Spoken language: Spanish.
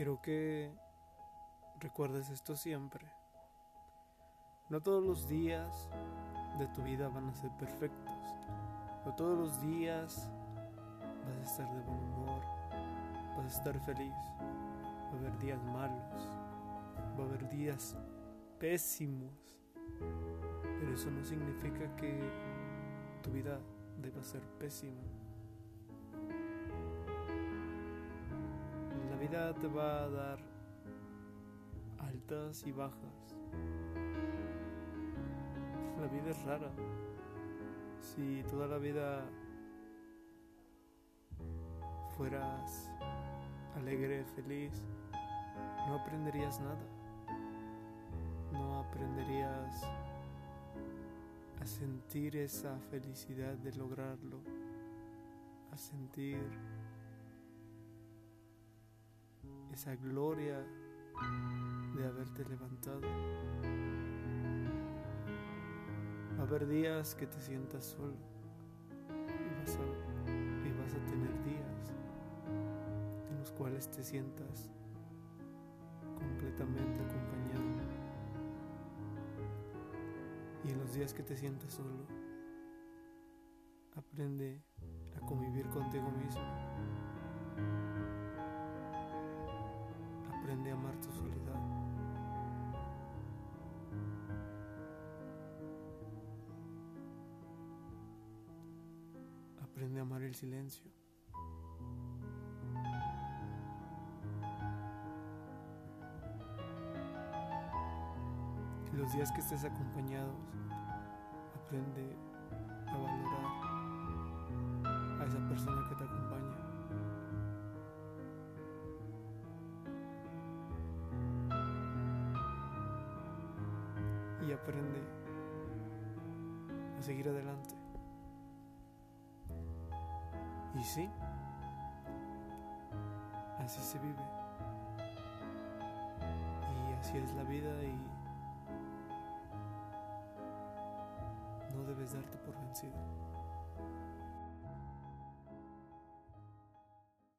Quiero que recuerdes esto siempre. No todos los días de tu vida van a ser perfectos. No todos los días vas a estar de buen humor, vas a estar feliz. Va a haber días malos, va a haber días pésimos. Pero eso no significa que tu vida deba ser pésima. Vida te va a dar altas y bajas. La vida es rara. Si toda la vida fueras alegre, feliz, no aprenderías nada. No aprenderías a sentir esa felicidad de lograrlo, a sentir esa gloria de haberte levantado. Va a haber días que te sientas solo y vas a, tener días en los cuales te sientas completamente acompañado. Y en los días que te sientas solo, aprende a convivir contigo mismo. Aprende a amar el silencio. Y los días que estés acompañados, aprende a valorar a esa persona que te acompaña. Y aprende a seguir adelante. Y sí, así se vive. Y así es la vida y no debes darte por vencido.